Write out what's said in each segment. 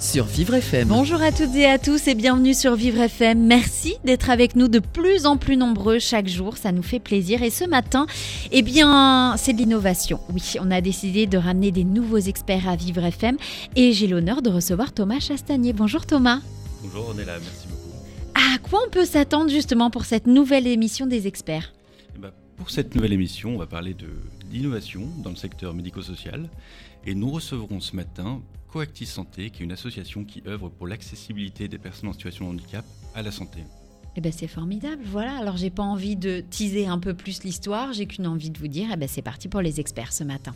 Sur Vivre FM. Bonjour à toutes et à tous et bienvenue sur Vivre FM. Merci d'être avec nous de plus en plus nombreux chaque jour, ça nous fait plaisir. Et ce matin, eh bien, c'est de l'innovation. Oui, on a décidé de ramener des nouveaux experts à Vivre FM et j'ai l'honneur de recevoir Thomas Chastanier. Bonjour Thomas. Bonjour, on est là, merci beaucoup. À quoi on peut s'attendre justement pour cette nouvelle émission des experts? Eh ben, pour cette nouvelle émission, on va parler de l'innovation dans le secteur médico-social et nous recevrons ce matin Coactis Santé, qui est une association qui œuvre pour l'accessibilité des personnes en situation de handicap à la santé. Eh ben c'est formidable, voilà. Alors j'ai pas envie de teaser un peu plus l'histoire, j'ai qu'une envie de vous dire, eh ben c'est parti pour les experts ce matin.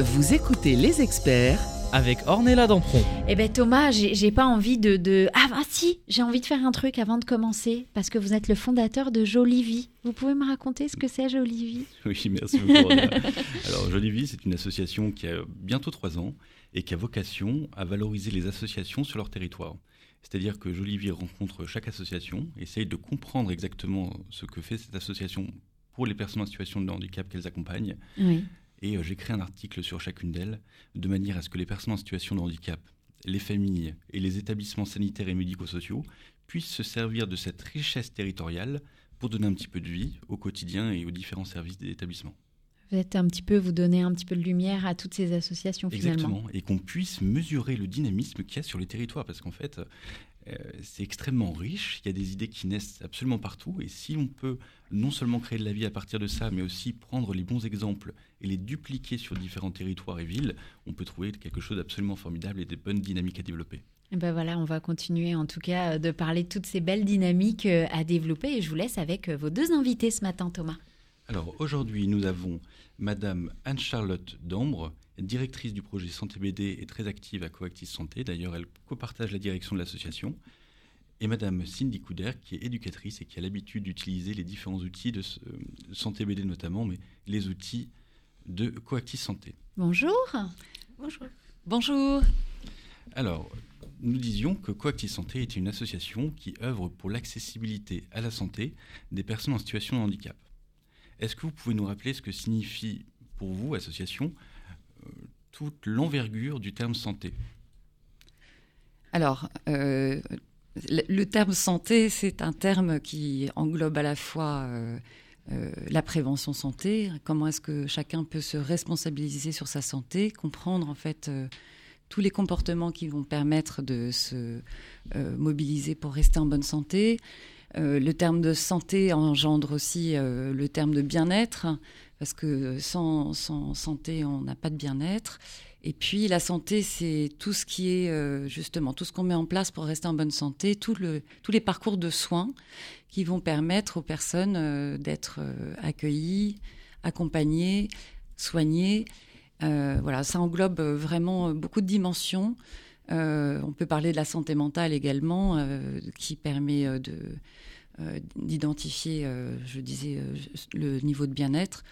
Vous écoutez les experts Avec Ornella Dampron. Eh ben Thomas, j'ai pas envie de, de... Ah, ah, si, j'ai envie de faire un truc avant de commencer, parce que vous êtes le fondateur de Jolie Vie. Vous pouvez me raconter ce que c'est Jolie Vie? Oui, merci beaucoup. Alors, Jolie Vie, c'est une association qui a bientôt trois ans et qui a vocation à valoriser les associations sur leur territoire. C'est-à-dire que Jolie Vie rencontre chaque association, essaye de comprendre exactement ce que fait cette association pour les personnes en situation de handicap qu'elles accompagnent. Oui. Et euh, j'ai créé un article sur chacune d'elles, de manière à ce que les personnes en situation de handicap, les familles et les établissements sanitaires et médico-sociaux puissent se servir de cette richesse territoriale pour donner un petit peu de vie au quotidien et aux différents services des établissements. Vous êtes un petit peu, vous donnez un petit peu de lumière à toutes ces associations finalement. Exactement. Et qu'on puisse mesurer le dynamisme qu'il y a sur les territoires. Parce qu'en fait, euh, c'est extrêmement riche. Il y a des idées qui naissent absolument partout. Et si on peut non seulement créer de la vie à partir de ça, mais aussi prendre les bons exemples et les dupliquer sur différents territoires et villes, on peut trouver quelque chose d'absolument formidable et des bonnes dynamiques à développer. Eh ben voilà, on va continuer en tout cas de parler de toutes ces belles dynamiques euh, à développer et je vous laisse avec euh, vos deux invités ce matin Thomas. Alors aujourd'hui, nous avons Madame Anne-Charlotte Dambre, directrice du projet Santé BD et très active à Coactis Santé. D'ailleurs, elle copartage la direction de l'association. Et Madame Cindy Couder, qui est éducatrice et qui a l'habitude d'utiliser les différents outils de de Santé BD notamment, mais les outils de Coactis Santé. Bonjour. Bonjour. Bonjour. Alors, nous disions que Coactis Santé était une association qui œuvre pour l'accessibilité à la santé des personnes en situation de handicap. Est-ce que vous pouvez nous rappeler ce que signifie pour vous, association, euh, toute l'envergure du terme santé? Alors, euh, le, terme santé, c'est un terme qui englobe à la fois euh, la prévention santé, comment est-ce que chacun peut se responsabiliser sur sa santé, comprendre en fait tous les comportements qui vont permettre de se mobiliser pour rester en bonne santé. Euh, le terme de santé engendre aussi euh, le terme de bien-être, parce que sans, santé, on n'a pas de bien-être. Et puis la santé, c'est tout ce qui est euh, justement tout ce qu'on met en place pour rester en bonne santé, tous les parcours de soins qui vont permettre aux personnes d'être accueillies, accompagnées, soignées. Voilà, ça englobe vraiment beaucoup de dimensions. Euh, on peut parler de la santé mentale également, euh, qui permet euh, de d'identifier, je disais, le niveau de bien-être.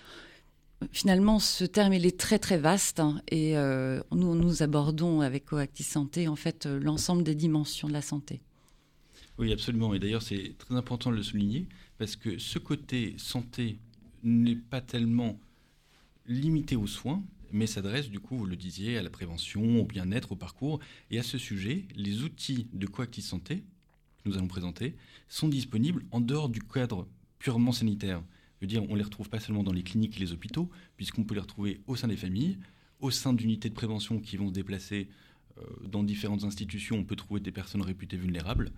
Finalement, ce terme, il est très très vaste hein, et nous, nous abordons avec Coactis Santé en fait l'ensemble des dimensions de la santé. Oui, absolument. Et d'ailleurs, c'est très important de le souligner, parce que ce côté santé n'est pas tellement limité aux soins, mais s'adresse, du coup, vous le disiez, à la prévention, au bien-être, au parcours. Et à ce sujet, les outils de Coactis Santé, que nous allons présenter, sont disponibles en dehors du cadre purement sanitaire. Je veux dire, on les retrouve pas seulement dans les cliniques et les hôpitaux, puisqu'on peut les retrouver au sein des familles, au sein d'unités de prévention qui vont se déplacer euh, dans différentes institutions, on peut trouver des personnes réputées vulnérables.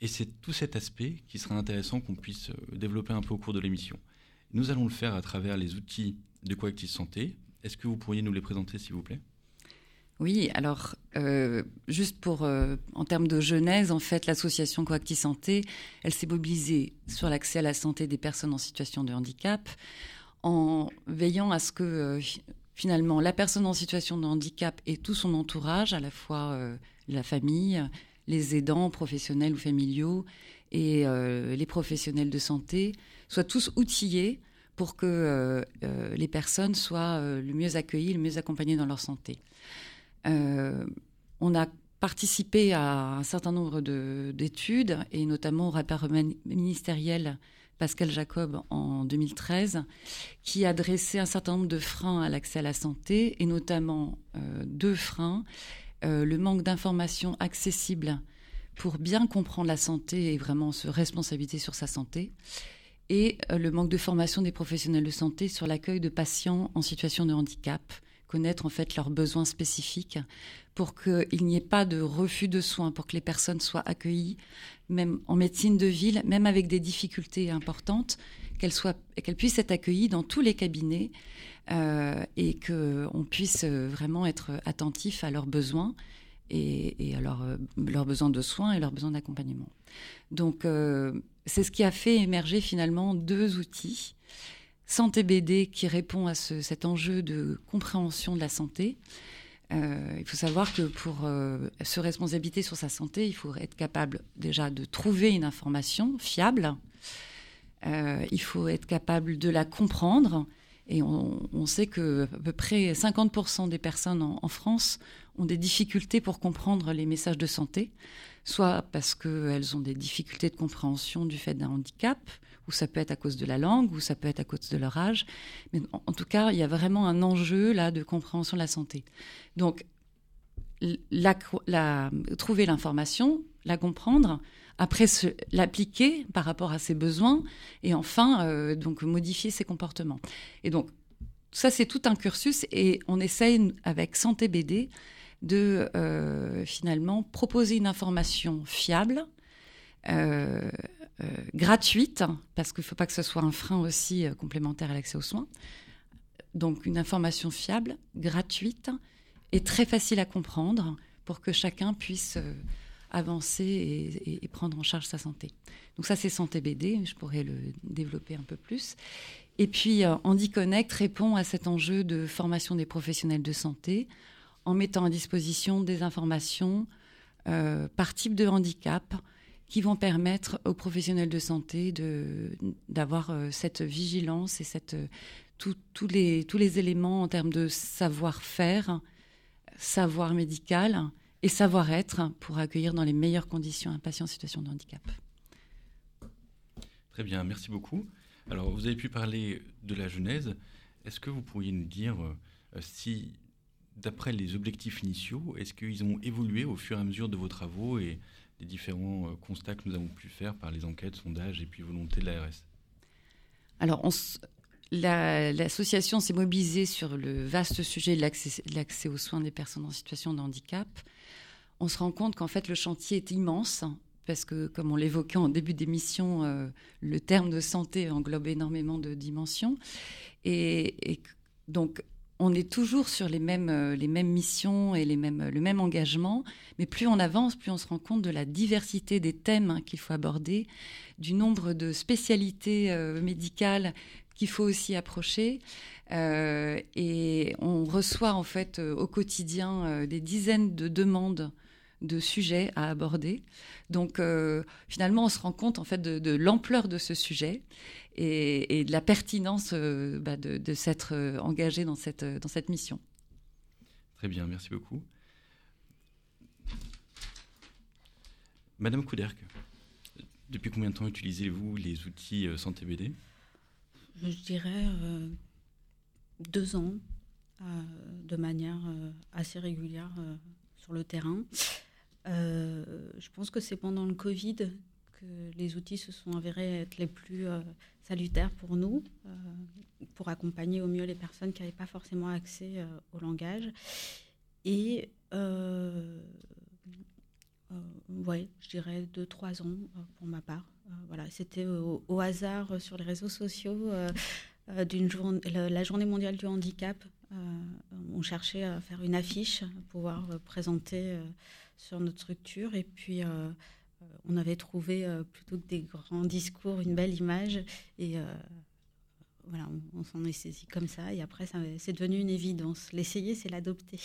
Et c'est tout cet aspect qui sera intéressant qu'on puisse euh, développer un peu au cours de l'émission. Nous allons le faire à travers les outils de Coactis Santé. Est-ce que vous pourriez nous les présenter, s'il vous plaît? Oui, alors euh, juste pour euh, en termes de genèse, en fait, l'association Coactis Santé, elle s'est mobilisée sur l'accès à la santé des personnes en situation de handicap, en veillant à ce que euh, finalement la personne en situation de handicap et tout son entourage, à la fois la famille, les aidants professionnels ou familiaux et les professionnels de santé soient tous outillés pour que les personnes soient le mieux accueillies, le mieux accompagnées dans leur santé. on a participé à un certain nombre d'études, et notamment au rapport ministériel Pascal Jacob en 2013, qui a dressé un certain nombre de freins à l'accès à la santé, et notamment euh, deux freins. Euh, le manque d'informations accessibles pour bien comprendre la santé et vraiment se responsabiliser sur sa santé, et euh, le manque de formation des professionnels de santé sur l'accueil de patients en situation de handicap, connaître en fait leurs besoins spécifiques pour qu'il n'y ait pas de refus de soins, pour que les personnes soient accueillies, même en médecine de ville, même avec des difficultés importantes, qu'elles qu'elles puissent être accueillies dans tous les cabinets euh, et qu'on puisse vraiment être attentif à leurs besoins et, à euh, leurs besoins de soins et leurs besoins d'accompagnement. Donc, euh, c'est ce qui a fait émerger finalement deux outils Santé BD qui répond à cet enjeu de compréhension de la santé. Euh, il faut savoir que pour euh, se responsabiliser sur sa santé, il faut être capable déjà de trouver une information fiable. Euh, il faut être capable de la comprendre. Et on, sait que à peu près 50% des personnes en, France ont des difficultés pour comprendre les messages de santé, soit parce qu'elles ont des difficultés de compréhension du fait d'un handicap, ou ça peut être à cause de la langue, ou ça peut être à cause de leur âge. Mais en, tout cas, il y a vraiment un enjeu là de compréhension de la santé. Donc, trouver l'information, la comprendre, après l'appliquer par rapport à ses besoins, et enfin euh, donc modifier ses comportements. Et donc ça c'est tout un cursus, et on essaye avec Santé BD de euh, finalement proposer une information fiable, euh, euh, gratuite, parce qu'il ne faut pas que ce soit un frein aussi complémentaire à l'accès aux soins. Donc une information fiable, gratuite et très facile à comprendre pour que chacun puisse avancer et, prendre en charge sa santé. Donc ça, c'est Santé BD, je pourrais le développer un peu plus. Et puis, Andy Connect répond à cet enjeu de formation des professionnels de santé en mettant à disposition des informations par type de handicap, qui vont permettre aux professionnels de santé d'avoir euh, cette vigilance et cette, euh, tous les, tous les éléments en termes de savoir-faire, savoir médical et savoir-être pour accueillir dans les meilleures conditions un patient en situation de handicap. Très bien, merci beaucoup. Alors, vous avez pu parler de la genèse. Est-ce que vous pourriez nous dire euh, si, d'après les objectifs initiaux, est-ce qu'ils ont évolué au fur et à mesure de vos travaux et les différents euh, constats que nous avons pu faire par les enquêtes, sondages et puis volonté de l'ARS Alors, l'association s'est mobilisée sur le vaste sujet de l'accès aux soins des personnes en situation de handicap. On se rend compte qu'en fait, le chantier est immense parce que, comme on l'évoquait en début d'émission, euh, le terme de santé englobe énormément de dimensions. Et donc, on est toujours sur les mêmes, euh, les mêmes missions et les mêmes, le même engagement, mais plus on avance, plus on se rend compte de la diversité des thèmes hein, qu'il faut aborder, du nombre de spécialités euh, médicales qu'il faut aussi approcher. Euh, et on reçoit en fait au quotidien des dizaines de demandes de sujets à aborder. Donc finalement, on se rend compte en fait de l'ampleur de ce sujet et, de la pertinence euh, bah, de, s'être euh, engagé dans cette, dans cette mission. Très bien, merci beaucoup. Madame Couderc, depuis combien de temps utilisez-vous les outils euh, Santé BD Je dirais deux ans, de manière assez régulière sur le terrain. Je pense que c'est pendant le Covid que les outils se sont avérés être les plus salutaire pour nous, euh, pour accompagner au mieux les personnes qui n'avaient pas forcément accès euh, au langage. Et euh, ouais, je dirais deux, trois ans pour ma part. voilà, c'était au, hasard sur les réseaux sociaux d'une journée, la journée mondiale du handicap. On cherchait à faire une affiche, à pouvoir présenter sur notre structure. Et puis, euh, on avait trouvé euh, plutôt que des grands discours une belle image et euh, voilà, on, s'en est saisi comme ça et après c'est devenu une évidence. L'essayer, c'est l'adopter.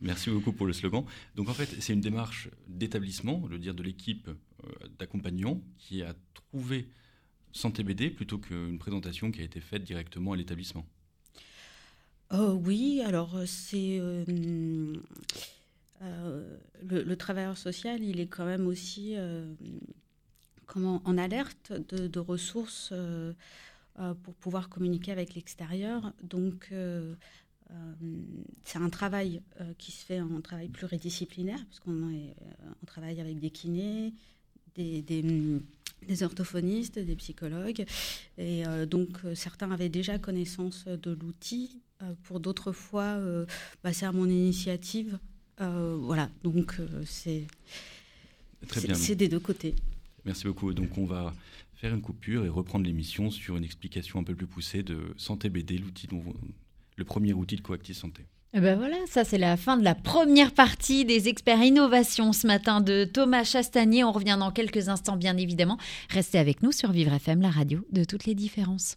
Merci beaucoup pour le slogan. Donc en fait, c'est une démarche d'établissement, le dire de l'équipe euh, d'accompagnants qui a trouvé Santé BD plutôt qu'une présentation qui a été faite directement à l'établissement. Oh, oui, alors c'est euh, euh, le, travailleur social, il est quand même aussi comment, en alerte de, ressources pour pouvoir communiquer avec l'extérieur. Donc c'est un travail qui se fait un travail pluridisciplinaire, parce qu'on on travaille avec des kinés, des, des, orthophonistes, des psychologues. Et euh, donc, euh, certains avaient déjà connaissance de l'outil. Euh, pour d'autres fois, bah, c'est à mon initiative. voilà, donc c'est c'est des deux côtés. Merci beaucoup. Donc, on va faire une coupure et reprendre l'émission sur une explication un peu plus poussée de Santé BD, l'outil le premier outil de Coactis Santé. Et eh ben voilà, ça c'est la fin de la première partie des experts innovation ce matin de Thomas Chastanier. On revient dans quelques instants bien évidemment. Restez avec nous sur Vivre FM, la radio de toutes les différences.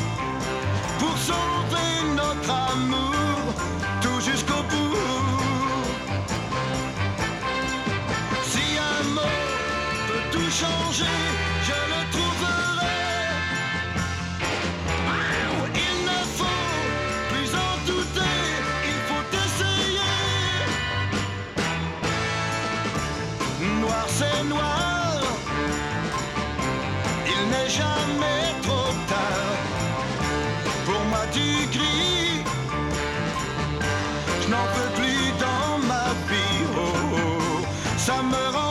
chanter notre amour tout jusqu'au bout. Si un mot peut tout changer. ça me rend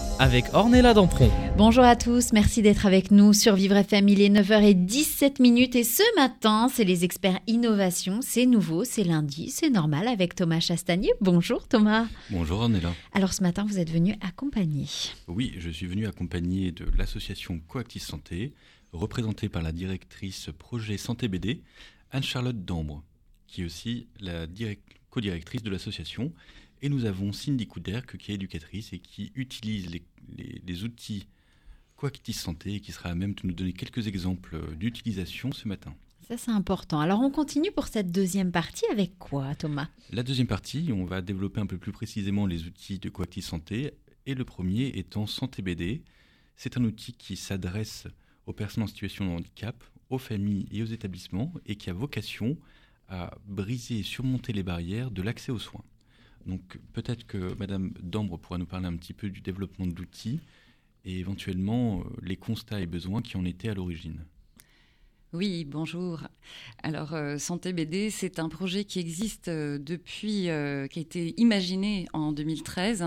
avec Ornella Dampron. Bonjour à tous, merci d'être avec nous sur Vivre FM. Il est 9h17 minutes et ce matin, c'est les experts innovation. C'est nouveau, c'est lundi, c'est normal avec Thomas Chastanier. Bonjour Thomas. Bonjour Ornella. Alors ce matin, vous êtes venu accompagner. Oui, je suis venu accompagner de l'association Coactis Santé, représentée par la directrice projet Santé BD, Anne-Charlotte Dambre, qui est aussi la directrice co-directrice de l'association. Et nous avons Cindy Couderc, qui est éducatrice et qui utilise les, outils Coactis Santé et qui sera à même de nous donner quelques exemples d'utilisation ce matin. Ça, c'est important. Alors, on continue pour cette deuxième partie avec quoi, Thomas? La deuxième partie, on va développer un peu plus précisément les outils de coactive santé. Et le premier étant Santé BD. C'est un outil qui s'adresse aux personnes en situation de handicap, aux familles et aux établissements et qui a vocation à briser et surmonter les barrières de l'accès aux soins. Donc peut-être que Madame Dambre pourra nous parler un petit peu du développement de l'outil et éventuellement euh, les constats et besoins qui en étaient à l'origine. Oui, bonjour. Alors, euh, Santé BD, c'est un projet qui existe euh, depuis, qui a été imaginé en 2013,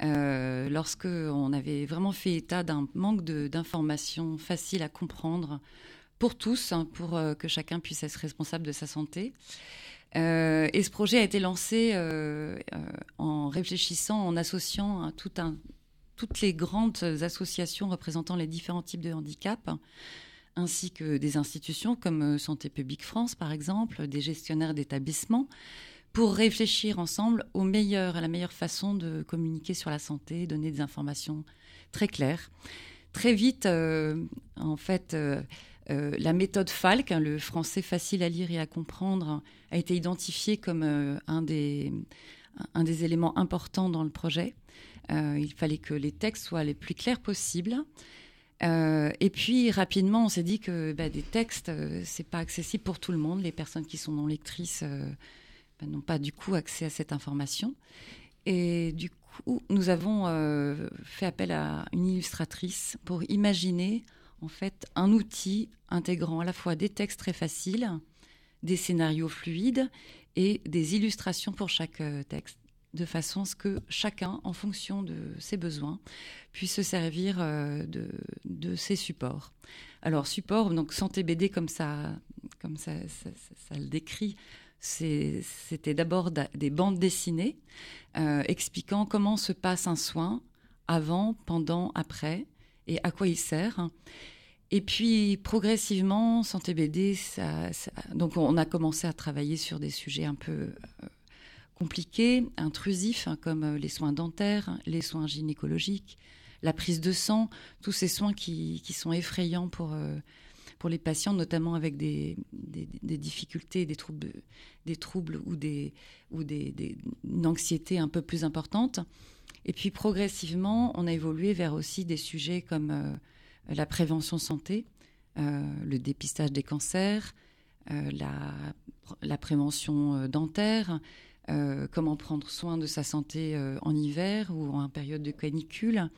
lorsque on avait vraiment fait état d'un manque d'informations faciles à comprendre pour tous, hein, pour que chacun puisse être responsable de sa santé. Euh, et ce projet a été lancé euh, euh, en réfléchissant, en associant hein, toutes les grandes associations représentant les différents types de handicap, ainsi que des institutions comme Santé publique France, par exemple, des gestionnaires d'établissements, pour réfléchir ensemble à la meilleure façon de communiquer sur la santé, donner des informations très claires. Très vite, en fait, euh, la méthode Falk, hein, le français facile à lire et à comprendre, a été identifiée comme euh, un, des, éléments importants dans le projet. Euh, il fallait que les textes soient les plus clairs possibles. et puis rapidement, on s'est dit que bah, des textes, c'est pas accessible pour tout le monde. Les personnes qui sont non lectrices bah, n'ont pas du coup accès à cette information. Et du coup, nous avons fait appel à une illustratrice pour imaginer en fait un outil intégrant à la fois des textes très faciles, des scénarios fluides et des illustrations pour chaque euh, texte, de façon à ce que chacun, en fonction de ses besoins, puisse se servir euh, de, de ces supports. Alors support, donc santé BD comme ça, comme ça, ça, le décrit, c'était d'abord des bandes dessinées euh, expliquant comment se passe un soin avant, pendant, après et à quoi il sert. Et puis progressivement, Santé BD, donc on a commencé à travailler sur des sujets un peu euh, compliqués, intrusifs, hein, comme euh, les soins dentaires, les soins gynécologiques, la prise de sang, tous ces soins qui, sont effrayants pour, euh, pour les patients, notamment avec des, des, des, difficultés, des troubles, des troubles ou, des, ou des, une anxiété un peu plus importante. Et puis progressivement, on a évolué vers aussi des sujets comme la prévention santé, euh, le dépistage des cancers, euh, la, prévention euh, dentaire, comment prendre soin de sa santé en hiver ou en période de canicule,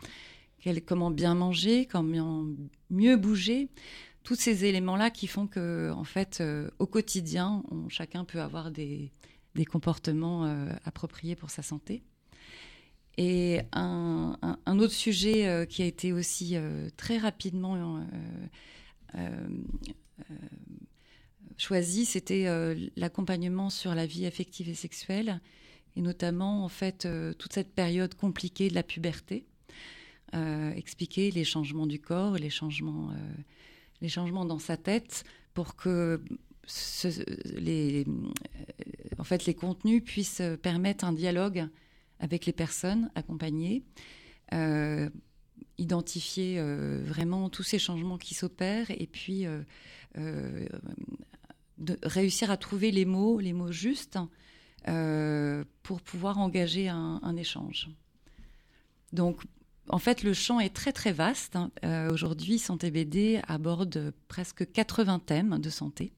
comment bien manger, comment mieux bouger. Tous ces éléments-là qui font que, en fait, au quotidien, chacun peut avoir des comportements appropriés pour sa santé. Et un, autre sujet euh, qui a été aussi euh, très rapidement euh, choisi, c'était l'accompagnement sur la vie affective et sexuelle, et notamment en fait toute cette période compliquée de la puberté. expliquer les changements du corps, les changements, les changements dans sa tête, pour que les, en fait, les contenus puissent permettre un dialogue avec les personnes accompagnées, euh, identifier euh, vraiment tous ces changements qui s'opèrent et puis euh, réussir à trouver les mots, les mots justes pour pouvoir engager un, échange. Donc, en fait, le champ est très très vaste. Hein. Aujourd'hui, Santé BD aborde presque 80 thèmes de santé.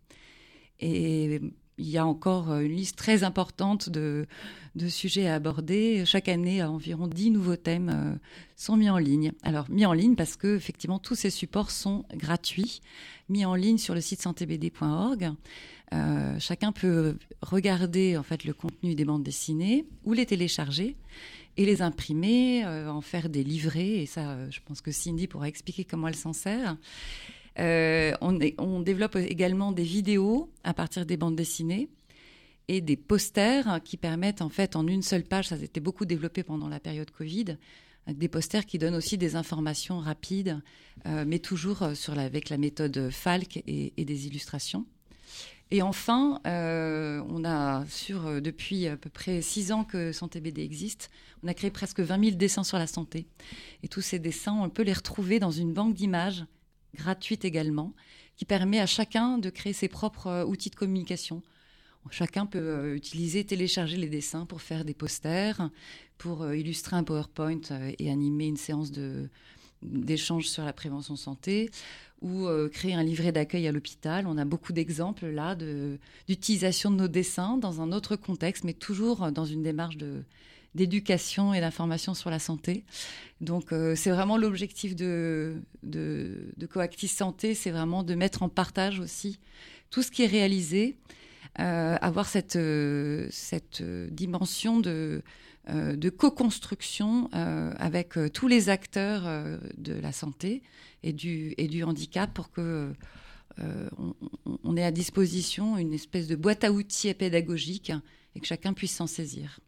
Et il y a encore euh, une liste très importante de, sujets à aborder. Chaque année, environ 10 nouveaux thèmes euh, sont mis en ligne. Alors, mis en ligne parce que, effectivement, tous ces supports sont gratuits, mis en ligne sur le site santébd.org. Euh, chacun peut regarder, en fait, le contenu des bandes dessinées ou les télécharger et les imprimer, en faire des livrets. Et ça, je pense que Cindy pourra expliquer comment elle s'en sert. Euh, on, développe également des vidéos à partir des bandes dessinées et des posters qui permettent en fait en une seule page, ça a été beaucoup développé pendant la période Covid, des posters qui donnent aussi des informations rapides, euh, mais toujours sur avec la méthode Falk et, des illustrations. Et enfin, euh, on a depuis à peu près six ans que Santé BD existe, on a créé presque 20 000 dessins sur la santé. Et tous ces dessins, on peut les retrouver dans une banque d'images gratuite également, qui permet à chacun de créer ses propres outils de communication. Chacun peut utiliser, télécharger les dessins pour faire des posters, pour illustrer un PowerPoint et animer une séance de, d'échanges sur la prévention santé ou euh, créer un livret d'accueil à l'hôpital. On a beaucoup d'exemples là d'utilisation de, nos dessins dans un autre contexte, mais toujours dans une démarche de, d'éducation et d'information sur la santé. Donc euh, c'est vraiment l'objectif de, de, Coactis Santé, c'est vraiment de mettre en partage aussi tout ce qui est réalisé, euh, avoir cette, cette dimension de euh, de co-construction euh, avec euh, tous les acteurs de la santé et du, et du handicap pour que on, ait à disposition une espèce de boîte à outils pédagogique et que chacun puisse s'en saisir.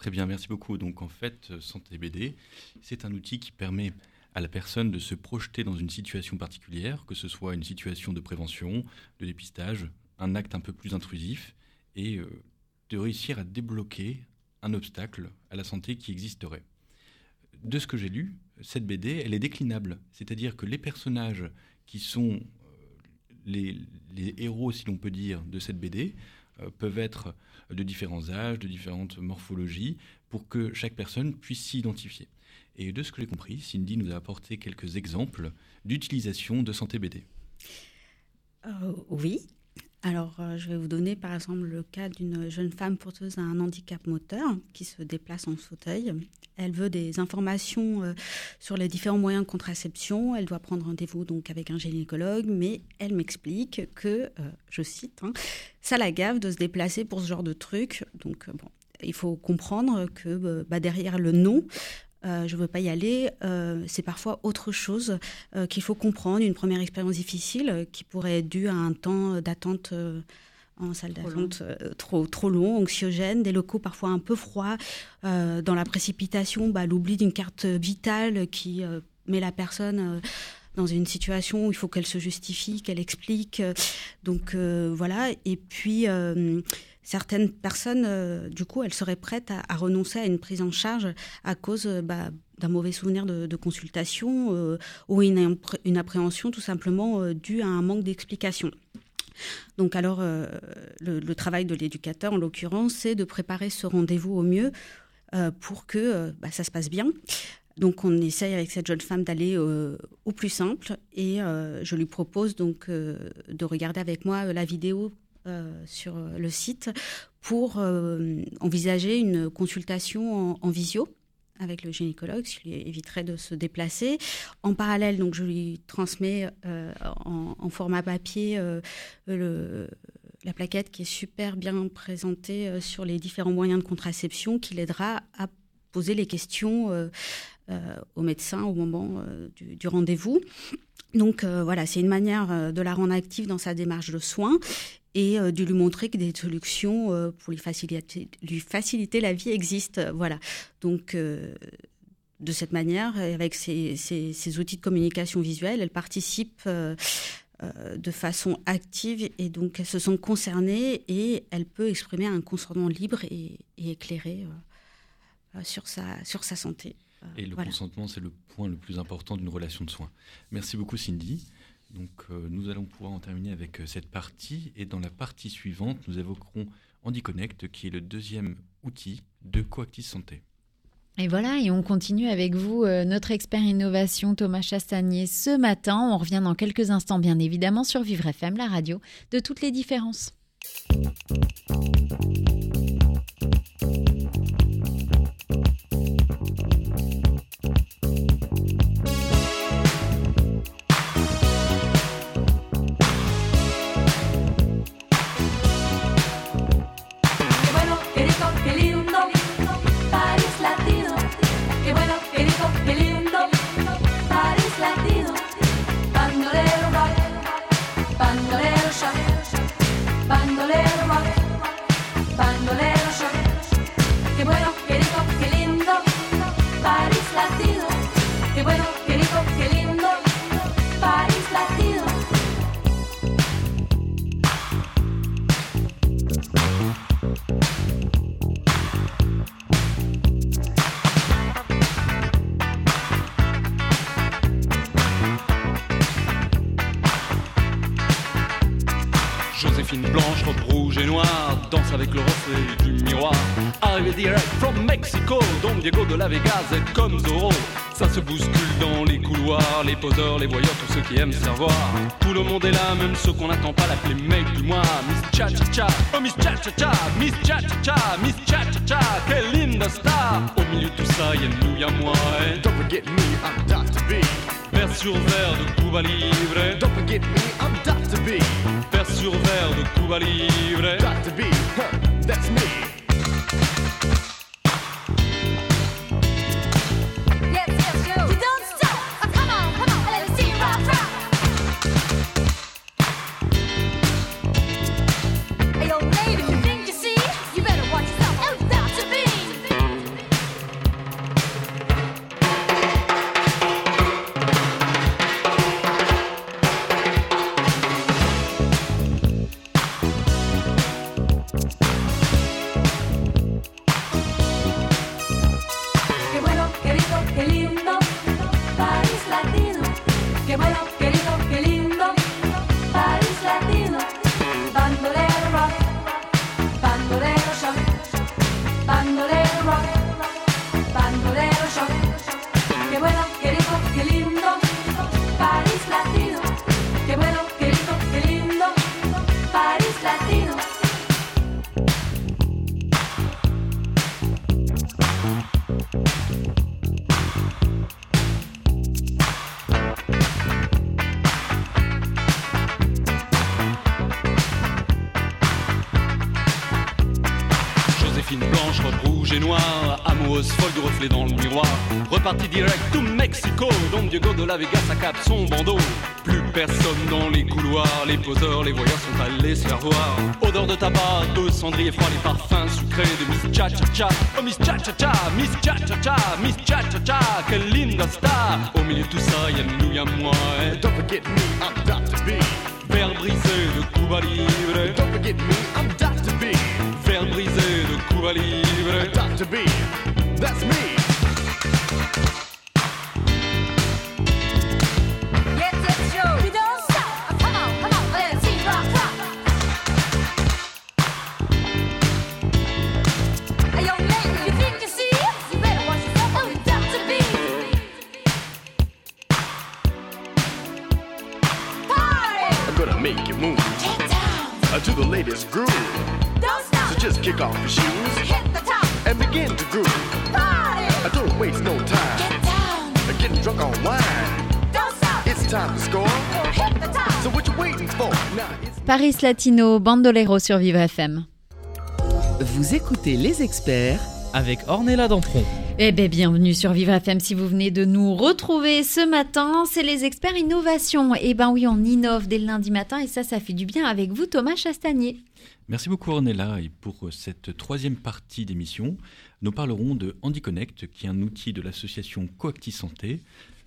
Très bien, merci beaucoup. Donc en fait, Santé BD, c'est un outil qui permet à la personne de se projeter dans une situation particulière, que ce soit une situation de prévention, de dépistage, un acte un peu plus intrusif, et de réussir à débloquer un obstacle à la santé qui existerait. De ce que j'ai lu, cette BD, elle est déclinable. C'est-à-dire que les personnages qui sont euh, les, héros, si l'on peut dire, de cette BD, euh, peuvent être de différents âges, de différentes morphologies, pour que chaque personne puisse s'y identifier. Et de ce que j'ai compris, Cindy nous a apporté quelques exemples d'utilisation de santé BD. Euh, oui, alors, euh, je vais vous donner par exemple le cas d'une jeune femme porteuse d'un handicap moteur qui se déplace en fauteuil. Elle veut des informations euh, sur les différents moyens de contraception. Elle doit prendre rendez-vous donc avec un gynécologue, mais elle m'explique que, euh, je cite, hein, ça la gave de se déplacer pour ce genre de truc. Donc, bon, il faut comprendre que bah, derrière le euh, je ne veux pas y aller, euh, c'est parfois autre chose euh, qu'il faut comprendre, une première expérience difficile qui pourrait être due à un temps d'attente en salle d'attente trop, trop long, anxiogène, des locaux parfois un peu froids, dans la précipitation, bah, l'oubli d'une carte vitale qui met la personne dans une situation où il faut qu'elle se justifie, qu'elle explique. Donc voilà, et puis certaines personnes, euh, du coup, elles seraient prêtes à, renoncer à une prise en charge à cause euh, bah, d'un mauvais souvenir de, consultation euh, ou une, une, appréhension tout simplement due à un manque d'explication. Donc alors, le, travail de l'éducateur, en l'occurrence, c'est de préparer ce rendez-vous au mieux pour que bah, ça se passe bien. Donc on essaye avec cette jeune femme d'aller au plus simple et je lui propose donc de regarder avec moi la vidéo euh, sur le site pour euh, envisager une consultation en, visio avec le gynécologue, ce qui lui éviterait de se déplacer. En parallèle, donc, je lui transmets euh, en, format papier le, la plaquette qui est super bien présentée sur les différents moyens de contraception qui l'aidera à poser les questions au médecin au moment du rendez-vous. Donc voilà, c'est une manière de la rendre active dans sa démarche de soins et euh, de lui montrer que des solutions euh, pour lui faciliter, lui faciliter la vie existent. Voilà. Donc, euh, de cette manière, avec ces, ces, outils de communication visuelle, elle participe de façon active et donc elle se sent concernée et elle peut exprimer un consentement libre et, éclairé sur, sa, sur sa santé. Et le consentement, c'est le point le plus important d'une relation de soins. Merci beaucoup, Cindy. Donc euh, nous allons pouvoir en terminer avec euh, cette partie et dans la partie suivante, nous évoquerons HandiConnect qui est le deuxième outil de Coactis Santé. Et voilà, et on continue avec vous, euh, notre expert innovation Thomas Chastanier ce matin. On revient dans quelques instants, bien évidemment, sur Vivre FM, la radio de toutes les différences. Les voyeurs, tous ceux qui aiment savoir. Tout le monde est là, même ceux qu'on n'attend pas, l'appeler mec du mois. Miss Cha Cha Cha, oh Miss Cha Cha Cha de cendrier froid, les parfums sucrés de Miss Cha Cha Cha. Oh Miss Cha Cha Cha, Miss Cha Cha Cha, Miss Cha Cha Cha, quelle linda star. Au milieu de tout ça, y'a nous, y'a moi. Don't forget me, I'm Dr. B. Verre brisé de Cuba Libre. Paris Latino, Bandolero sur Vivre FM. Vous écoutez les experts Avec Ornella Dampron. Eh bien, bienvenue sur Vivre FM. Si vous venez de nous retrouver ce matin, c'est les experts innovation. Eh ben oui, on innove dès le lundi matin et ça, ça fait du bien avec vous, Thomas Chastanier. Merci beaucoup Ornella et pour cette troisième partie d'émission, nous parlerons de HandiConnect qui est un outil de l'association Coacti Santé,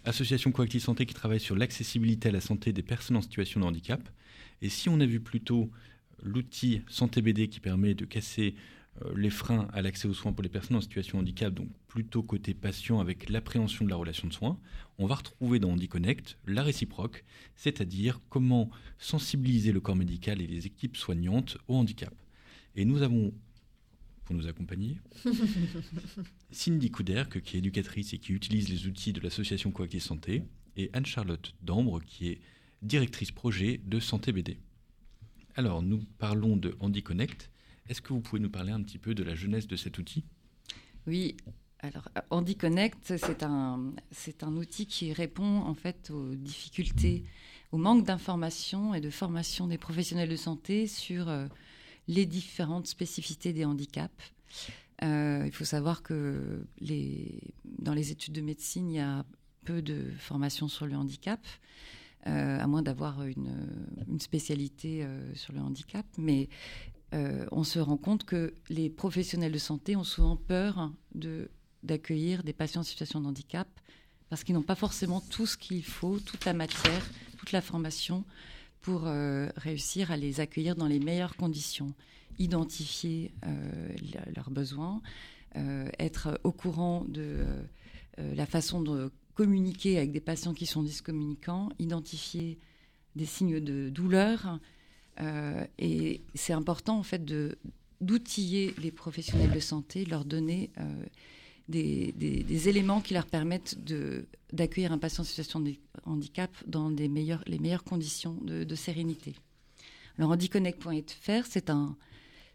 association Coacti Santé qui travaille sur l'accessibilité à la santé des personnes en situation de handicap. Et si on a vu plutôt l'outil Santé BD qui permet de casser euh, les freins à l'accès aux soins pour les personnes en situation de handicap, donc plutôt côté patient avec l'appréhension de la relation de soins, on va retrouver dans HandiConnect la réciproque, c'est-à-dire comment sensibiliser le corps médical et les équipes soignantes au handicap. Et nous avons, pour nous accompagner, Cindy Couderc, qui est éducatrice et qui utilise les outils de l'association Coactive Santé, et Anne-Charlotte Dambre, qui est directrice projet de Santé BD. Alors, nous parlons de HandiConnect. Est-ce que vous pouvez nous parler un petit peu de la jeunesse de cet outil? Oui, alors HandiConnect, c'est un, c'est un outil qui répond en fait aux difficultés, au manque d'information et de formation des professionnels de santé sur euh, les différentes spécificités des handicaps. Euh, il faut savoir que dans les études de médecine, il y a peu de formation sur le handicap, à moins d'avoir une, spécialité euh, sur le handicap. Mais euh, on se rend compte que les professionnels de santé ont souvent peur de, d'accueillir des patients en situation de handicap parce qu'ils n'ont pas forcément tout ce qu'il faut, toute la matière, toute la formation pour euh, réussir à les accueillir dans les meilleures conditions, identifier euh, le- leurs besoins, euh, être au courant de euh, la façon de communiquer avec des patients qui sont dyscommunicants, identifier des signes de douleur. euh, et c'est important en fait d'outiller les professionnels de santé, leur donner euh, des, éléments qui leur permettent d'accueillir un patient en situation de handicap dans les meilleures conditions de, de sérénité. Alors, handiconnect.fr, c'est un,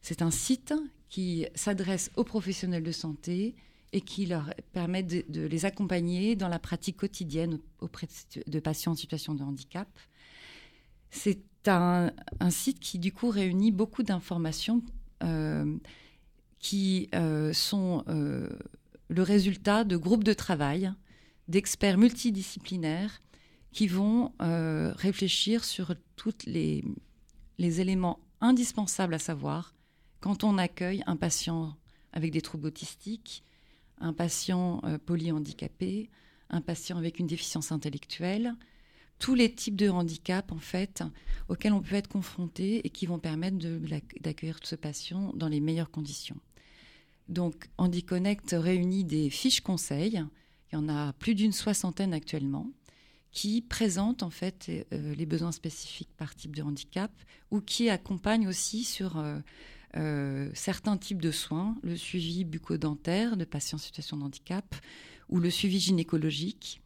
c'est un site qui s'adresse aux professionnels de santé et qui leur permet de, les accompagner dans la pratique quotidienne auprès de, patients en situation de handicap. C'est un, site qui, du coup, réunit beaucoup d'informations euh, qui euh, sont euh, le résultat de groupes de travail, d'experts multidisciplinaires qui vont réfléchir sur tous les éléments indispensables à savoir quand on accueille un patient avec des troubles autistiques, un patient euh, polyhandicapé, un patient avec une déficience intellectuelle, tous les types de handicaps en fait auxquels on peut être confronté et qui vont permettre d'accueillir ce patient dans les meilleures conditions. Donc HandiConnect réunit des fiches conseils, il y en a plus d'une soixantaine actuellement, qui présentent en fait euh, les besoins spécifiques par type de handicap ou qui accompagnent aussi sur euh, euh, certains types de soins, le suivi bucco-dentaire de patients en situation de handicap ou le suivi gynécologique,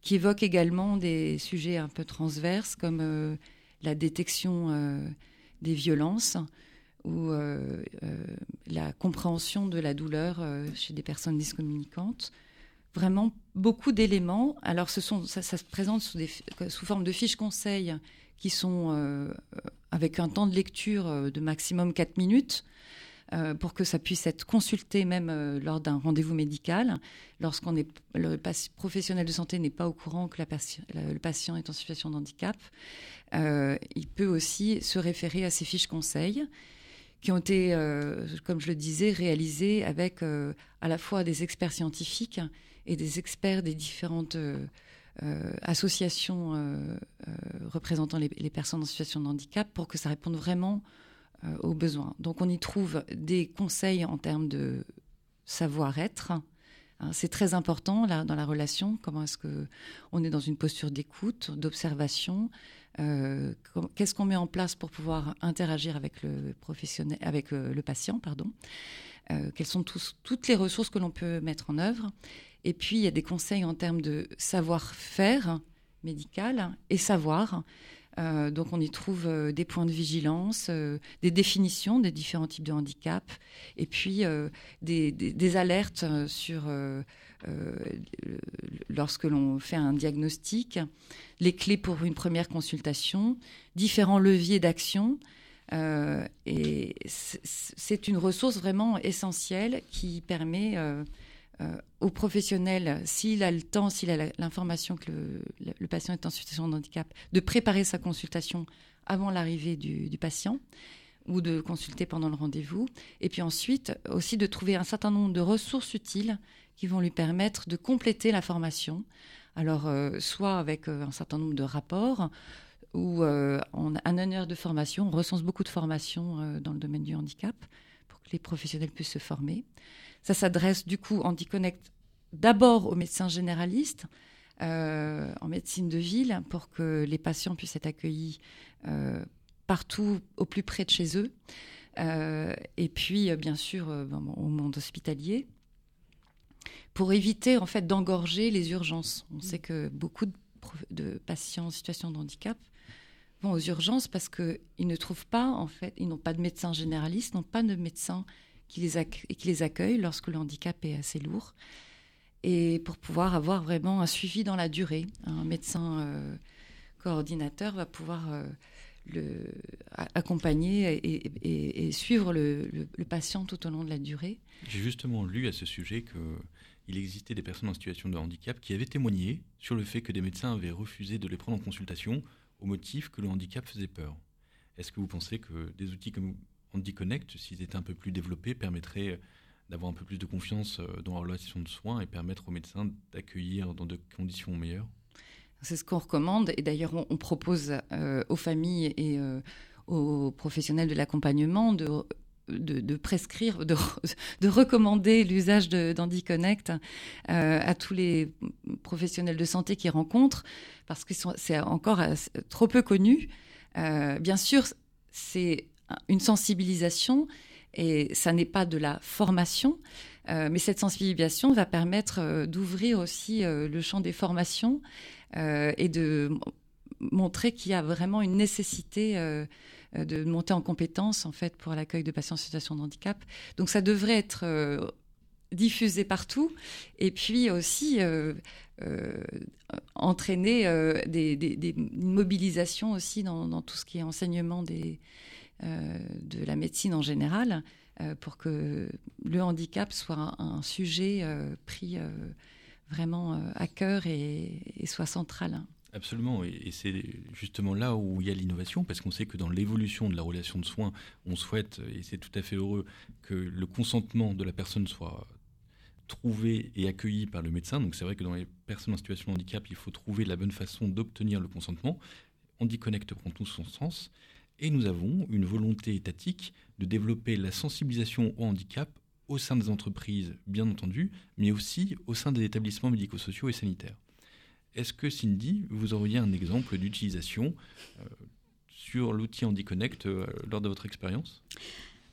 qui évoque également des sujets un peu transverses comme euh, la détection euh, des violences ou la compréhension de la douleur chez des personnes dyscommunicantes. Vraiment beaucoup d'éléments. Alors, ce sont, ça, se présente sous forme de fiches conseils qui sont euh, avec un temps de lecture euh, de maximum 4 minutes euh, pour que ça puisse être consulté même lors d'un rendez-vous médical. Lorsqu'on est le professionnel de santé n'est pas au courant que la le patient est en situation de handicap, il peut aussi se référer à ces fiches conseils qui ont été, comme je le disais, réalisées avec à la fois des experts scientifiques et des experts des différentes associations euh, euh, représentant les, personnes en situation de handicap pour que ça réponde vraiment euh, aux besoins. Donc on y trouve des conseils en termes de savoir-être. Hein, c'est très important là, dans la relation. Comment est-ce que on est dans une posture d'écoute, d'observation euh, Qu'est-ce qu'on met en place pour pouvoir interagir avec le professionnel, avec euh, le patient, pardon Euh, Quelles sont toutes les ressources que l'on peut mettre en œuvre Et puis il y a des conseils en termes de savoir-faire médical et savoir. Euh, donc on y trouve euh, des points de vigilance, euh, des définitions des différents types de handicap, et puis des, des- alertes sur lorsque l'on fait un diagnostic, les clés pour une première consultation, différents leviers d'action. et c'est une ressource vraiment essentielle qui permet euh, euh, au professionnel, s'il a le temps, s'il a l'information que le, patient est en situation de handicap, de préparer sa consultation avant l'arrivée du, patient ou de consulter pendant le rendez-vous. Et puis ensuite, aussi de trouver un certain nombre de ressources utiles qui vont lui permettre de compléter la formation. Alors, euh, soit avec euh, un certain nombre de rapports, ou euh, en un de formation. On recense beaucoup de formations dans le domaine du handicap pour que les professionnels puissent se former. Ça s'adresse du coup, HandiConnect, d'abord aux médecins généralistes euh, en médecine de ville pour que les patients puissent être accueillis euh, partout au plus près de chez eux. Euh, et puis, bien sûr, au monde hospitalier pour éviter en fait d'engorger les urgences. On sait que beaucoup de patients en situation de handicap vont aux urgences parce qu'ils ne trouvent pas, en fait, ils n'ont pas de médecin généraliste, n'ont pas de médecin qui les, acc- qui les accueille lorsque le handicap est assez lourd. Et pour pouvoir avoir vraiment un suivi dans la durée, un médecin euh, coordinateur va pouvoir euh, le, accompagner et, et- et suivre le, patient tout au long de la durée. J'ai justement lu à ce sujet qu'il existait des personnes en situation de handicap qui avaient témoigné sur le fait que des médecins avaient refusé de les prendre en consultation au motif que le handicap faisait peur. Est-ce que vous pensez que des outils comme HandiConnect, s'ils étaient un peu plus développés, permettraient d'avoir un peu plus de confiance euh, dans la relation de soins et permettre aux médecins d'accueillir dans de conditions meilleures C'est ce qu'on recommande et d'ailleurs on, propose euh, aux familles et euh, aux professionnels de l'accompagnement de, de, prescrire, de, de recommander l'usage d'HandiConnect euh, à tous les professionnels de santé qui rencontrent parce que c'est encore trop peu connu. Euh, bien sûr, c'est une sensibilisation, Et ça n'est pas de la formation, euh, mais cette sensibilisation va permettre euh, d'ouvrir aussi euh, le champ des formations et de montrer qu'il y a vraiment une nécessité de monter en compétence en fait pour l'accueil de patients en situation de handicap. Donc ça devrait être diffusé partout et puis aussi entraîner des, des- une aussi dans, tout ce qui est enseignement des, de la médecine en général euh, pour que le handicap soit un, sujet euh, pris euh, vraiment euh, à cœur et, soit central. Absolument, et, c'est justement là où il y a l'innovation, parce qu'on sait que dans l'évolution de la relation de soins, on souhaite, et c'est tout à fait heureux, que le consentement de la personne soit trouvé et accueilli par le médecin. Donc c'est vrai que dans les personnes en situation de handicap, il faut trouver la bonne façon d'obtenir le consentement. HandiConnect prend tout son sens. Et nous avons une volonté étatique de développer la sensibilisation au handicap au sein des entreprises, bien entendu, mais aussi au sein des établissements médico-sociaux et sanitaires. Est-ce que Cindy, vous auriez un exemple d'utilisation euh, sur l'outil HandiConnect euh, lors de votre expérience?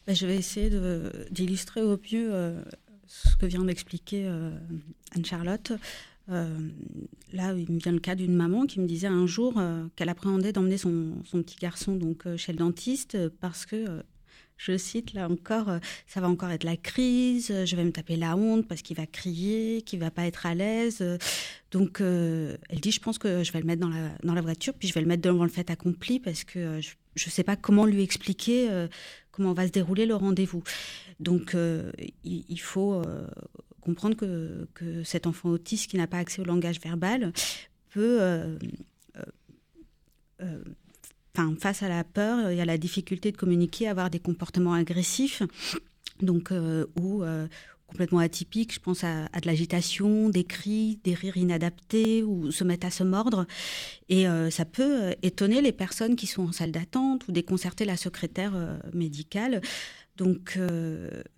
Ben, je vais essayer d'illustrer au mieux ce que vient d'expliquer euh, Anne-Charlotte. Euh, là, il me vient le cas d'une maman qui me disait un jour euh, qu'elle appréhendait d'emmener son, petit garçon donc euh, chez le dentiste parce que, je cite là encore, ça va encore être la crise, je vais me taper la honte parce qu'il va crier, qu'il va pas être à l'aise. donc, elle dit, je pense que je vais le mettre dans la, dans la voiture, puis je vais le mettre devant le fait accompli parce que je ne sais pas comment lui expliquer comment va se dérouler le rendez-vous. Donc, il, faut comprendre que, que cet enfant autiste qui n'a pas accès au langage verbal peut, euh, euh, euh, enfin, face à la peur et à la difficulté de communiquer, avoir des comportements agressifs, donc ou complètement atypiques. Je pense à, de l'agitation, des cris, des rires inadaptés ou se mettre à se mordre. Et ça peut étonner les personnes qui sont en salle d'attente ou déconcerter la secrétaire médicale. Donc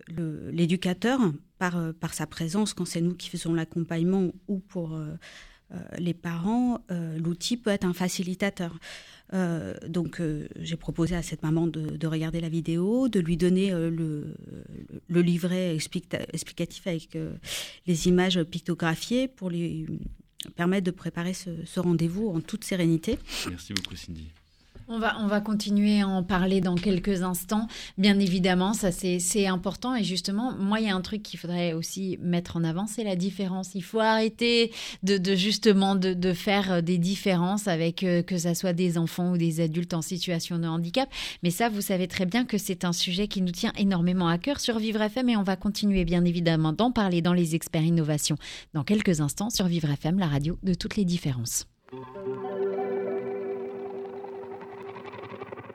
l'éducateur, par, euh, par sa présence, quand c'est nous qui faisons l'accompagnement ou pour euh, euh, les parents, l'outil peut être un facilitateur. Donc j'ai proposé à cette maman de, de regarder la vidéo, de lui donner le, livret explica- explicatif avec les images pictographiées pour lui permettre de préparer ce, ce rendez-vous en toute sérénité. Merci beaucoup Cindy. On va, on va continuer à en parler dans quelques instants. Bien évidemment, ça c'est important. Et justement, moi, il y a un truc qu'il faudrait aussi mettre en avant, c'est la différence. Il faut arrêter de, de justement de, faire des différences avec euh, que ça soit des enfants ou des adultes en situation de handicap. Mais ça, vous savez très bien que c'est un sujet qui nous tient énormément à cœur sur Vivre FM et on va continuer bien évidemment d'en parler dans les experts innovation dans quelques instants sur Vivre FM, la radio de toutes les différences.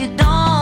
you don't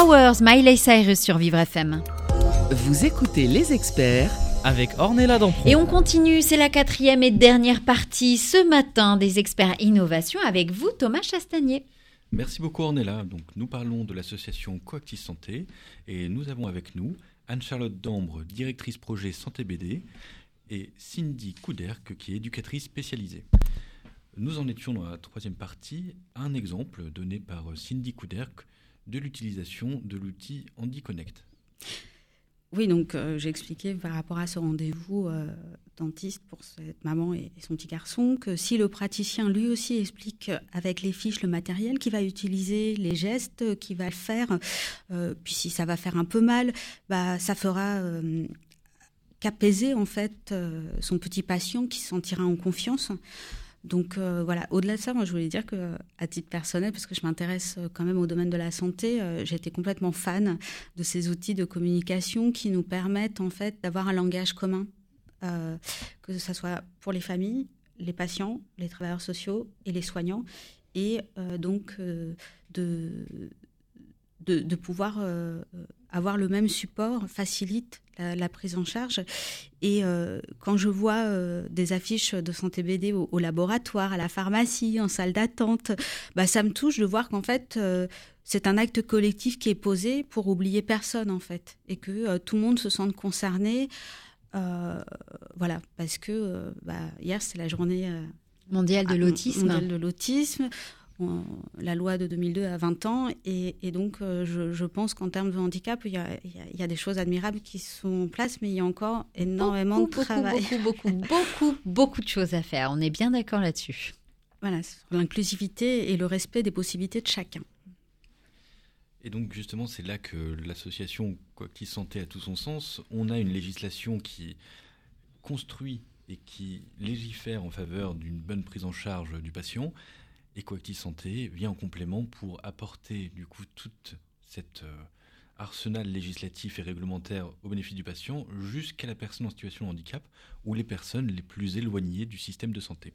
Flowers, Miley Cyrus sur Vivre FM. Vous écoutez les experts Avec Ornella Dampron. Et on continue, c'est la quatrième et dernière partie ce matin des experts innovation avec vous, Thomas Chastanier. Merci beaucoup Ornella. Donc, nous parlons de l'association Coactis Santé et nous avons avec nous Anne-Charlotte Dambre, directrice projet Santé BD, et Cindy Couderc, qui est éducatrice spécialisée. Nous en étions dans la troisième partie, un exemple donné par Cindy Couderc de l'utilisation de l'outil Andy Connect. Oui, donc euh, j'ai expliqué par rapport à ce rendez-vous euh, dentiste pour cette maman et, son petit garçon que si le praticien lui aussi explique avec les fiches le matériel qu'il va utiliser, les gestes qu'il va faire, euh, puis si ça va faire un peu mal, bah ça fera qu'apaiser en fait son petit patient qui se sentira en confiance. Donc euh, voilà, au-delà de ça, moi je voulais dire que à titre personnel, parce que je m'intéresse euh, quand même au domaine de la santé, euh, j'ai été complètement fan de ces outils de communication qui nous permettent en fait d'avoir un langage commun, que ce soit pour les familles, les patients, les travailleurs sociaux et les soignants, et donc de, de, pouvoir avoir le même support facilite la, la prise en charge. Et euh, quand je vois euh, des affiches de santé BD au, au laboratoire, à la pharmacie, en salle d'attente, bah, ça me touche de voir qu'en fait, euh, c'est un acte collectif qui est posé pour oublier personne, en fait, et que tout le monde se sente concerné. Voilà, parce que bah, hier, c'est la journée de ah, l'autisme. mondiale de l'autisme. La loi de 2002 a 20 ans et, et donc euh, je, je pense qu'en termes de handicap, il y, a, il y a- il y a des choses admirables qui sont en place, mais il y a encore énormément beaucoup, de travail. Beaucoup, beaucoup, beaucoup, beaucoup, beaucoup de choses à faire. On est bien d'accord là-dessus. Voilà, sur l'inclusivité et le respect des possibilités de chacun. Et donc justement, c'est là que l'association Coactis Santé a tout son sens. On a une législation qui construit et qui légifère en faveur d'une bonne prise en charge du patient. Et Coactis Santé vient en complément pour apporter du coup toute cette euh, arsenal législatif et réglementaire au bénéfice du patient jusqu'à la personne en situation de handicap ou les personnes les plus éloignées du système de santé.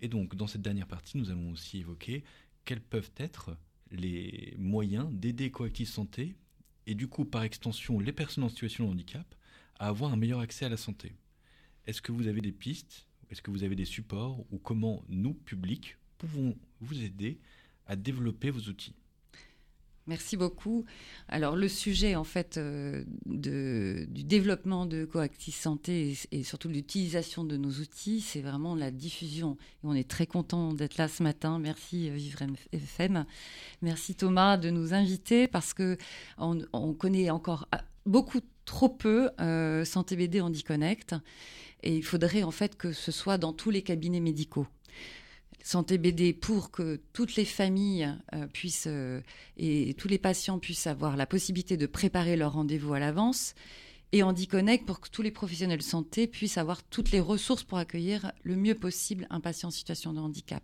Et donc dans cette dernière partie, nous allons aussi évoquer quels peuvent être les moyens d'aider Coactis Santé et du coup par extension les personnes en situation de handicap à avoir un meilleur accès à la santé. Est-ce que vous avez des pistes? Est-ce que vous avez des supports? Ou comment nous, publics, pouvons vous aider à développer vos outils Merci beaucoup. Alors le sujet en fait euh, du développement de Coactis Santé et, surtout l'utilisation de nos outils, c'est vraiment la diffusion. On est très content d'être là ce matin. Merci euh, Vivre FM. Merci Thomas de nous inviter parce que on, on connaît encore ah, beaucoup trop peu euh, Santé BD Handy Connect et il faudrait en fait que ce soit dans tous les cabinets médicaux. Santé BD pour que toutes les familles euh, puissent euh, et tous les patients puissent avoir la possibilité de préparer leur rendez-vous à l'avance et Handy Connect pour que tous les professionnels de santé puissent avoir toutes les ressources pour accueillir le mieux possible un patient en situation de handicap.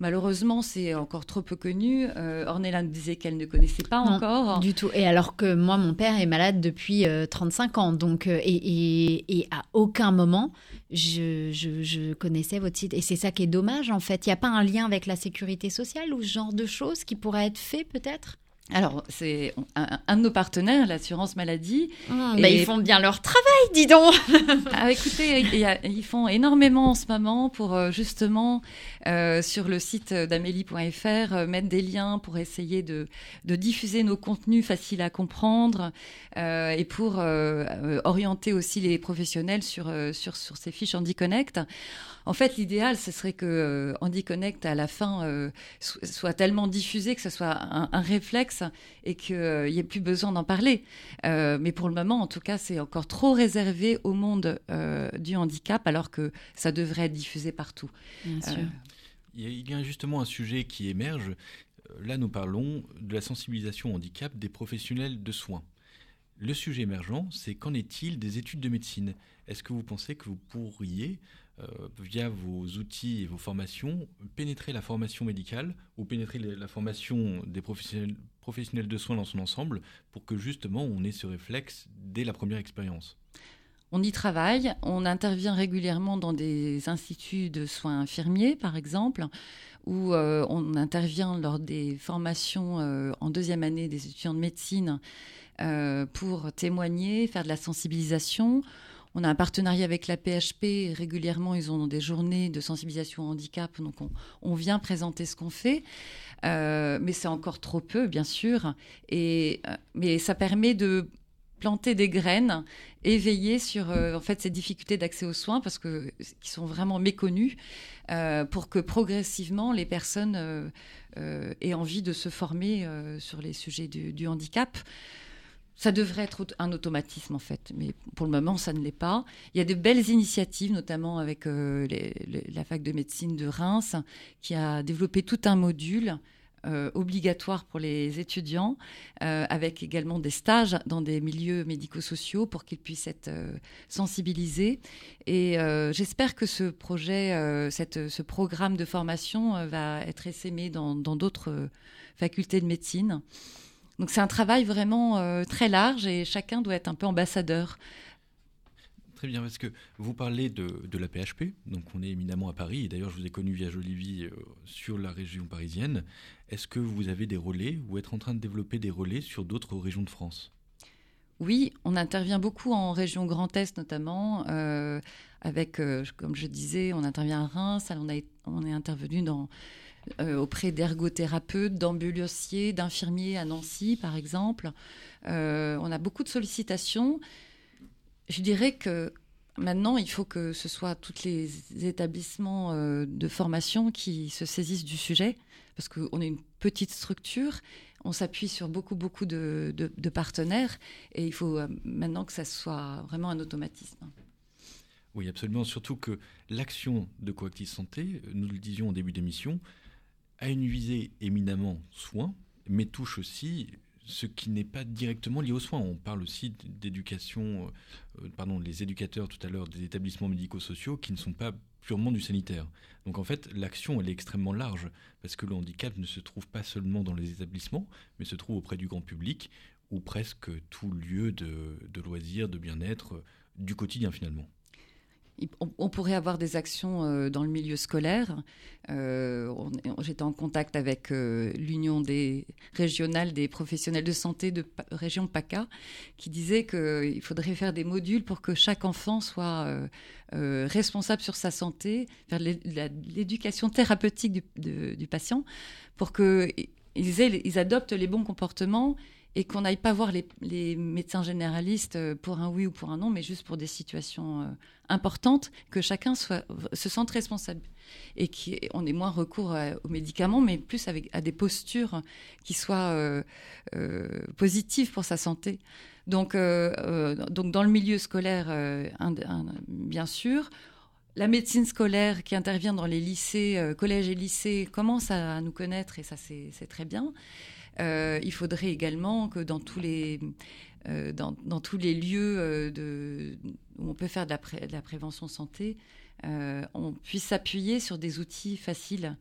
Malheureusement, c'est encore trop peu connu. Euh, Ornella nous disait qu'elle ne connaissait pas Non, encore. Du tout. Et alors que moi, mon père est malade depuis euh, 35 ans. Donc, euh, et, et- et à aucun moment, je, je- je connaissais votre site. Et c'est ça qui est dommage, en fait. Il n'y a pas un lien avec la sécurité sociale ou ce genre de choses qui pourrait être fait, peut-être? Alors, c'est un, un de nos partenaires, l'assurance maladie. Mmh, Et- bah, ils font bien leur travail, dis donc. Ah, écoutez, il y a- ils font énormément en ce moment pour euh, justement euh, sur le site d'amélie.fr euh, mettre des liens pour essayer de, de diffuser nos contenus faciles à comprendre euh, et pour euh, orienter aussi les professionnels sur, sur, sur ces fiches HandiConnect. En fait, l'idéal, ce serait que HandiConnect, à la fin, so- soit tellement diffusé que ce soit un, un réflexe et qu'il n'y ait plus besoin d'en parler. Euh, mais pour le moment, en tout cas, c'est encore trop réservé au monde euh, du handicap, alors que ça devrait être diffusé partout. Bien sûr. Euh, Il y, a, justement un sujet qui émerge. Euh, Là, nous parlons de la sensibilisation au handicap des professionnels de soins. Le sujet émergent, c'est qu'en est-il des études de médecine? Est-ce que vous pensez que vous pourriez, euh, via vos outils et vos formations, pénétrer la formation médicale ou pénétrer la formation des professionnels, de soins dans son ensemble pour que justement on ait ce réflexe dès la première expérience On y travaille, on intervient régulièrement dans des instituts de soins infirmiers, par exemple, où euh, on intervient lors des formations euh, en deuxième année des étudiants de médecine euh, pour témoigner, faire de la sensibilisation. On a un partenariat avec la PHP. Régulièrement, ils ont des journées de sensibilisation au handicap. Donc, on, vient présenter ce qu'on fait. Euh, mais c'est encore trop peu, bien sûr. Et, euh, mais ça permet de planter des graines et veiller sur euh, en fait ces difficultés d'accès aux soins parce que qui sont vraiment méconnues euh, pour que progressivement les personnes aient envie de se former sur les sujets du handicap. Ça devrait être un automatisme en fait, mais pour le moment ça ne l'est pas. Il y a de belles initiatives, notamment avec euh, la fac de médecine de Reims, qui a développé tout un module euh, obligatoire pour les étudiants, euh, avec également des stages dans des milieux médico-sociaux pour qu'ils puissent être sensibilisés. Et j'espère que ce projet, ce programme de formation va être essaimé dans d'autres facultés de médecine. Donc c'est un travail vraiment euh, très large et chacun doit être un peu ambassadeur. Très bien, parce que vous parlez de, de la PHP, donc on est éminemment à Paris, et d'ailleurs je vous ai connu via Jolivie euh, sur la région parisienne. Est-ce que vous avez des relais ou êtes en train de développer des relais sur d'autres régions de France? Oui, on intervient beaucoup en région Grand Est notamment, euh, avec, euh, comme je disais, on intervient à Reims, on, a, on est intervenu dans, euh, auprès d'ergothérapeutes, d'ambulanciers, d'infirmiers à Nancy par exemple. Euh, on a beaucoup de sollicitations. Je dirais que maintenant, il faut que ce soit tous les établissements euh, de formation qui se saisissent du sujet, parce qu'on est une petite structure, on s'appuie sur beaucoup, beaucoup de, partenaires, et il faut maintenant que ça soit vraiment un automatisme. Oui, absolument, surtout que l'action de Coactive Santé, nous le disions au début d'émission, a une visée éminemment soins, mais touche aussi ce qui n'est pas directement lié aux soins. On parle aussi d'éducation, euh, pardon, les éducateurs tout à l'heure des établissements médico-sociaux qui ne sont pas purement du sanitaire. Donc en fait, l'action, elle est extrêmement large, parce que le handicap ne se trouve pas seulement dans les établissements, mais se trouve auprès du grand public, ou presque tout lieu de, de loisirs, de bien-être, euh, du quotidien finalement. On, pourrait avoir des actions euh, dans le milieu scolaire. Euh, J'étais en contact avec euh, l'Union des régionale des professionnels de santé de région PACA, qui disait qu'il faudrait faire des modules pour que chaque enfant soit responsable sur sa santé, faire l'éducation thérapeutique du, patient, pour qu'ils ils adoptent les bons comportements et qu'on n'aille pas voir les, médecins généralistes euh, pour un oui ou pour un non, mais juste pour des situations euh, importantes, que chacun se sente responsable et qu'on ait moins recours à- aux médicaments, mais plus avec, à des postures qui soient euh, euh, positives pour sa santé. Donc, euh, euh, donc dans le milieu scolaire, euh, bien sûr. La médecine scolaire qui intervient dans les lycées, euh, collèges et lycées, commence à, nous connaître et ça c'est très bien. Euh, il faudrait également que dans tous les, euh, dans, dans tous les lieux euh, de, où on peut faire de la, pré- de la prévention santé, euh, on puisse s'appuyer sur des outils faciles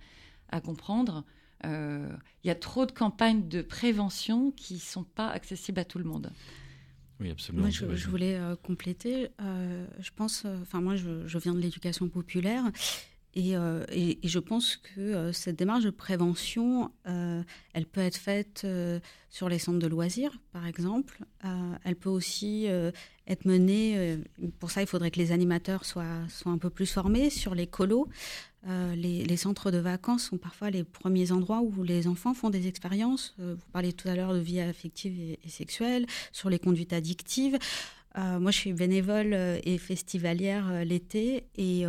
à comprendre. Euh, Il y a trop de campagnes de prévention qui ne sont pas accessibles à tout le monde. Oui, absolument. Moi, je, je voulais euh, compléter. Euh, je pense, euh, enfin, moi, je, je viens de l'éducation populaire Et, euh, et- je pense que euh, cette démarche de prévention, euh, elle peut être faite sur les centres de loisirs, par exemple. Elle peut aussi être menée, pour ça il faudrait que les animateurs soient, un peu plus formés sur les colos. Les, centres de vacances sont parfois les premiers endroits où les enfants font des expériences. Vous parliez tout à l'heure de vie affective et sexuelle, sur les conduites addictives. Euh, moi, je suis bénévole euh, et festivalière euh, l'été et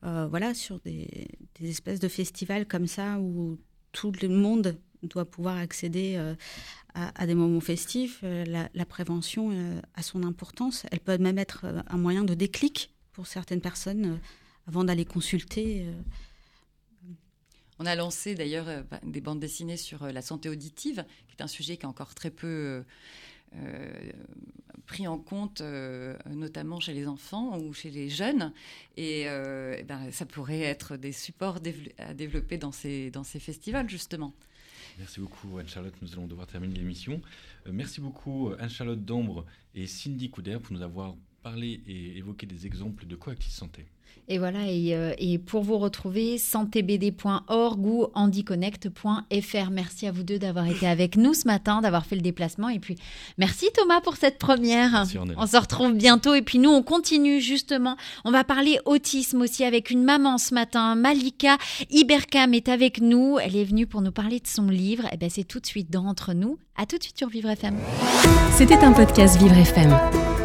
voilà sur des, espèces de festivals comme ça où tout le monde doit pouvoir accéder à, des moments festifs. La, la prévention a son importance. Elle peut même être un moyen de déclic pour certaines personnes avant d'aller consulter. On a lancé d'ailleurs bah, des bandes dessinées sur la santé auditive, qui est un sujet qui est encore très peu pris en compte, euh, notamment chez les enfants ou chez les jeunes. Et euh, eh ben, ça pourrait être des supports à développer dans ces, dans ces festivals, justement. Merci beaucoup Anne-Charlotte, nous allons devoir terminer l'émission. Euh, merci beaucoup Anne-Charlotte Dombre et Cindy Couder pour nous avoir parlé et évoqué des exemples de coactive santé. Et voilà, et, euh, et pour vous retrouver, santébd.org ou handyconnect.fr. Merci à vous deux d'avoir été avec nous ce matin, d'avoir fait le déplacement. Et puis, merci Thomas pour cette première. Merci, on se retrouve bientôt. Et puis, nous, on continue justement. On va parler autisme aussi avec une maman ce matin. Malika Iberkam est avec nous. Elle est venue pour nous parler de son livre. Et ben, c'est tout de suite dans Entre nous. À tout de suite sur Vivre FM. C'était un podcast Vivre FM.